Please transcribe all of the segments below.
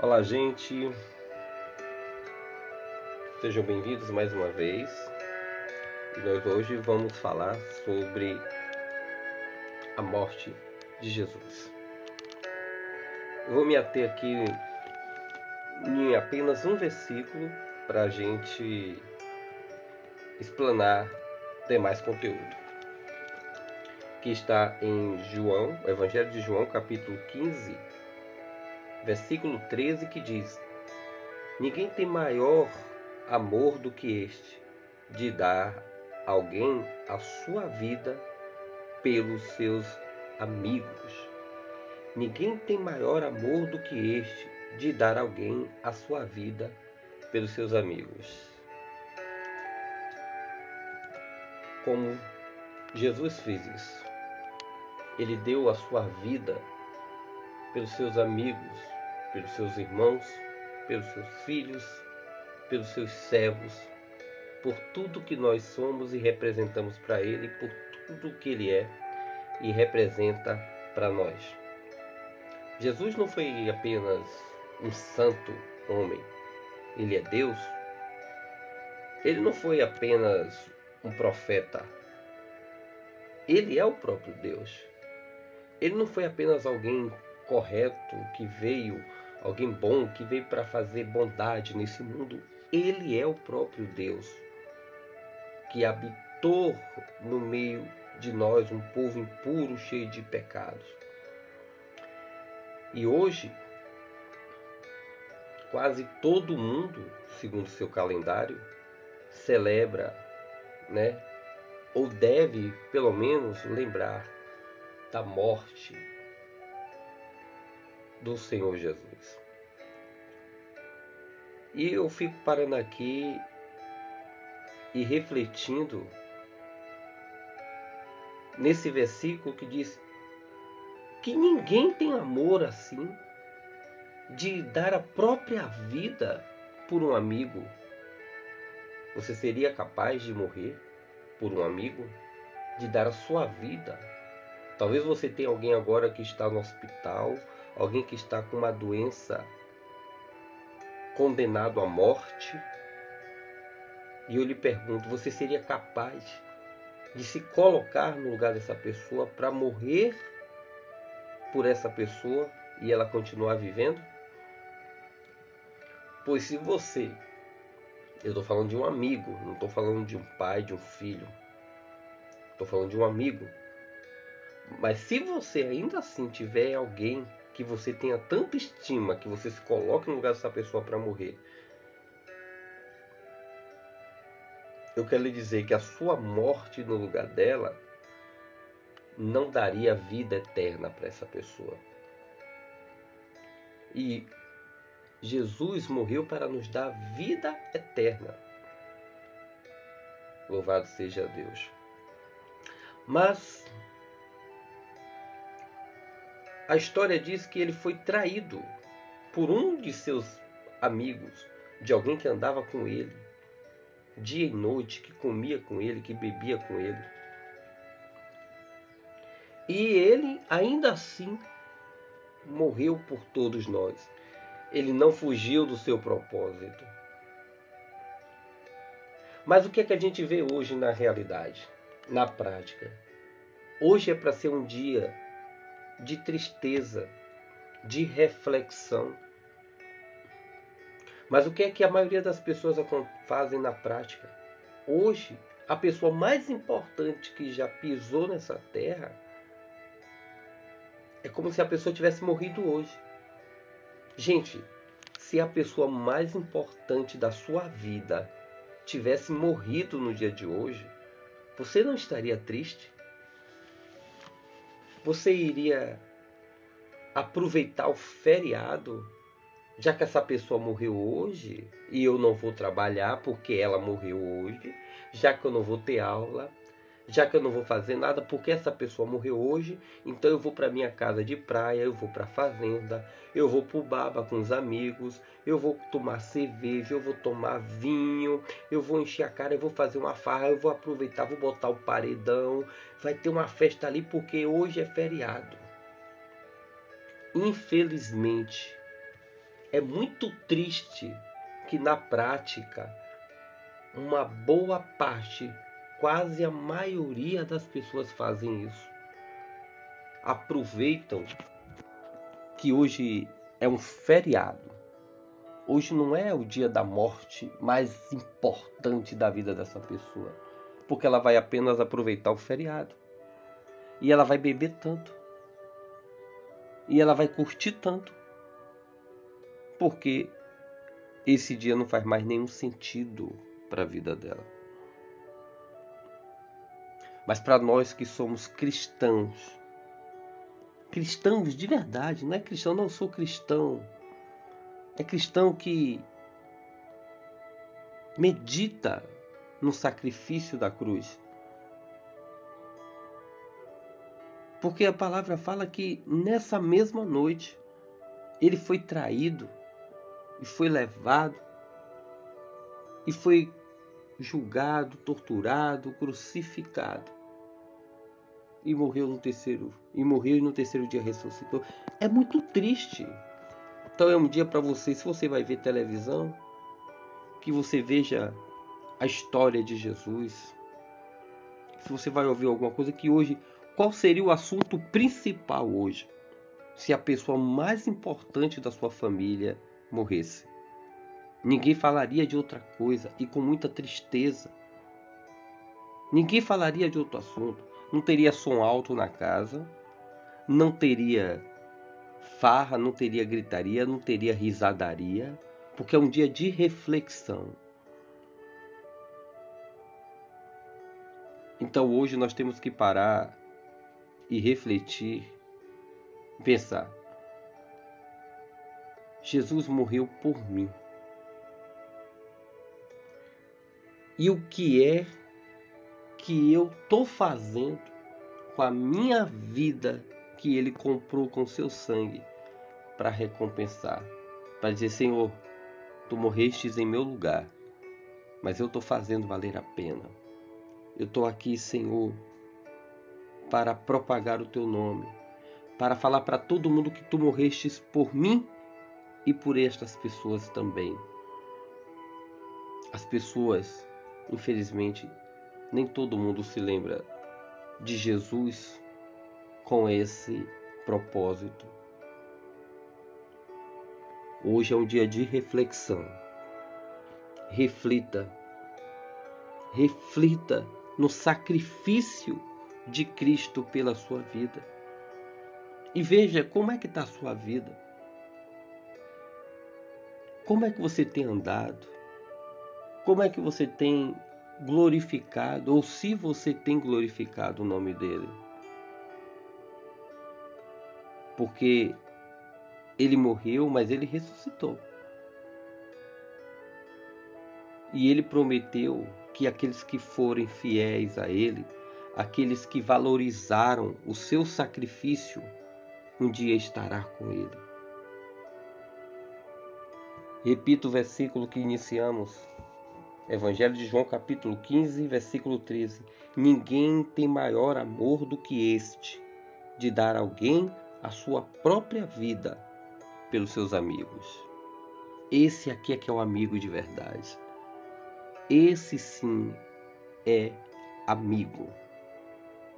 Olá, gente. Sejam bem-vindos mais uma vez. E nós hoje vamos falar sobre a morte de Jesus. Eu vou me ater aqui em apenas um versículo para a gente explanar demais conteúdo. Que está em João, Evangelho de João, capítulo 15, versículo 13, que diz: Ninguém tem maior amor do que este, de dar alguém a sua vida pelos seus amigos. Ninguém tem maior amor do que este, de dar alguém a sua vida pelos seus amigos. Como Jesus fez isso. Ele deu a sua vida pelos seus amigos, pelos seus irmãos, pelos seus filhos, pelos seus servos, por tudo que nós somos e representamos para Ele, por tudo que Ele é e representa para nós. Jesus não foi apenas um santo homem, ele é Deus. Ele não foi apenas um profeta, ele é o próprio Deus. Ele não foi apenas alguém correto que veio, alguém bom que veio para fazer bondade nesse mundo. Ele é o próprio Deus que habitou no meio de nós, um povo impuro, cheio de pecados. E hoje, quase todo mundo, segundo seu calendário, celebra, né? Ou deve, pelo menos, lembrar da morte do Senhor Jesus. E eu fico parando aqui e refletindo nesse versículo que diz que ninguém tem amor assim de dar a própria vida por um amigo. Você seria capaz de morrer por um amigo? De dar a sua vida? Talvez você tenha alguém agora que está no hospital, alguém que está com uma doença condenado à morte. E eu lhe pergunto: você seria capaz de se colocar no lugar dessa pessoa para morrer por essa pessoa e ela continuar vivendo? Pois se você, eu estou falando de um amigo, não estou falando de um pai, de um filho, estou falando de um amigo. Mas se você ainda assim tiver alguém que você tenha tanta estima que você se coloque no lugar dessa pessoa para morrer, eu quero lhe dizer que a sua morte no lugar dela não daria vida eterna para essa pessoa. E Jesus morreu para nos dar vida eterna. Louvado seja Deus. Mas a história diz que ele foi traído por um de seus amigos, de alguém que andava com ele, dia e noite, que comia com ele, que bebia com ele. E ele, ainda assim, morreu por todos nós. Ele não fugiu do seu propósito. Mas o que é que a gente vê hoje na realidade, na prática? Hoje é para ser um dia de tristeza, de reflexão. Mas o que é que a maioria das pessoas fazem na prática? Hoje, a pessoa mais importante que já pisou nessa terra é como se a pessoa tivesse morrido hoje. Gente, se a pessoa mais importante da sua vida tivesse morrido no dia de hoje, você não estaria triste? Você iria aproveitar o feriado, já que essa pessoa morreu hoje e eu não vou trabalhar porque ela morreu hoje, já que eu não vou ter aula, já que eu não vou fazer nada porque essa pessoa morreu hoje, então eu vou para minha casa de praia, eu vou para fazenda, eu vou pro baba com os amigos, eu vou tomar cerveja, eu vou tomar vinho, eu vou encher a cara, eu vou fazer uma farra, eu vou aproveitar, vou botar o paredão, vai ter uma festa ali porque hoje é feriado. Infelizmente, é muito triste que na prática uma boa parte, quase a maioria das pessoas fazem isso. Aproveitam que hoje é um feriado. Hoje não é o dia da morte mais importante da vida dessa pessoa, porque ela vai apenas aproveitar o feriado. E ela vai beber tanto. E ela vai curtir tanto. Porque esse dia não faz mais nenhum sentido para a vida dela. Mas para nós que somos cristãos, cristãos de verdade, não é cristão, não sou cristão. É cristão que medita no sacrifício da cruz. Porque a palavra fala que nessa mesma noite ele foi traído e foi levado e foi julgado, torturado, crucificado e morreu no terceiro e morreu e no terceiro dia ressuscitou. É muito triste. Então é um dia para você, se você vai ver televisão, que você veja a história de Jesus. Se você vai ouvir alguma coisa que hoje, qual seria o assunto principal hoje? Se a pessoa mais importante da sua família morresse. Ninguém falaria de outra coisa e com muita tristeza. Ninguém falaria de outro assunto. Não teria som alto na casa, não teria farra, não teria gritaria, não teria risadaria, porque é um dia de reflexão. Então hoje nós temos que parar e refletir, pensar. Jesus morreu por mim. E o que é que eu estou fazendo com a minha vida que ele comprou com seu sangue para recompensar, para dizer: Senhor, tu morrestes em meu lugar, mas eu estou fazendo valer a pena. Eu estou aqui, Senhor, para propagar o teu nome, para falar para todo mundo que tu morrestes por mim e por estas pessoas também. As pessoas, infelizmente, nem todo mundo se lembra de Jesus com esse propósito. Hoje é um dia de reflexão. Reflita. Reflita no sacrifício de Cristo pela sua vida. E veja como é que está a sua vida. Como é que você tem andado? Como é que você tem glorificado, ou se você tem glorificado o nome dele? Porque ele morreu, mas ele ressuscitou. E ele prometeu que aqueles que forem fiéis a Ele, aqueles que valorizaram o seu sacrifício, um dia estará com Ele. Repito o versículo que iniciamos, Evangelho de João, capítulo 15, versículo 13: Ninguém tem maior amor do que este, de dar alguém a sua própria vida pelos seus amigos. Esse aqui é que é o amigo de verdade. Esse sim é amigo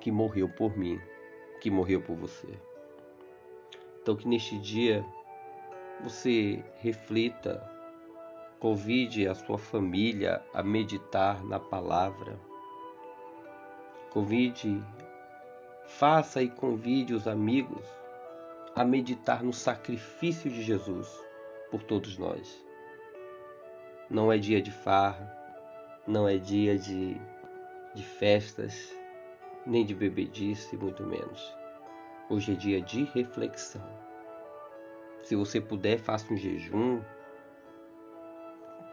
que morreu por mim, que morreu por você. Então que neste dia você reflita, convide a sua família a meditar na palavra. Convide, faça e convide os amigos a meditar no sacrifício de Jesus por todos nós. Não é dia de farra, não é dia de, de festas, nem de bebedice, muito menos. Hoje é dia de reflexão. Se você puder, faça um jejum.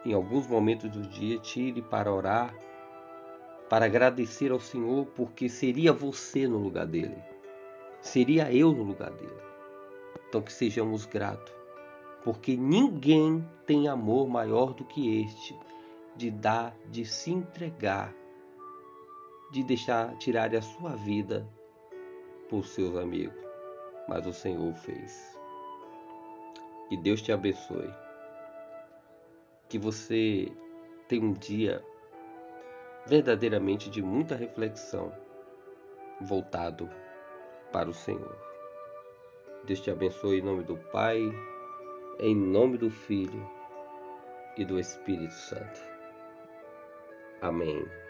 Em alguns momentos do dia, tire para orar, para agradecer ao Senhor, porque seria você no lugar dele, seria eu no lugar dele. Então, que sejamos gratos, porque ninguém tem amor maior do que este de dar, de se entregar, de deixar tirar a sua vida por seus amigos. Mas o Senhor fez. Que Deus te abençoe. Que você tenha um dia verdadeiramente de muita reflexão voltado para o Senhor. Deus te abençoe em nome do Pai, em nome do Filho e do Espírito Santo. Amém.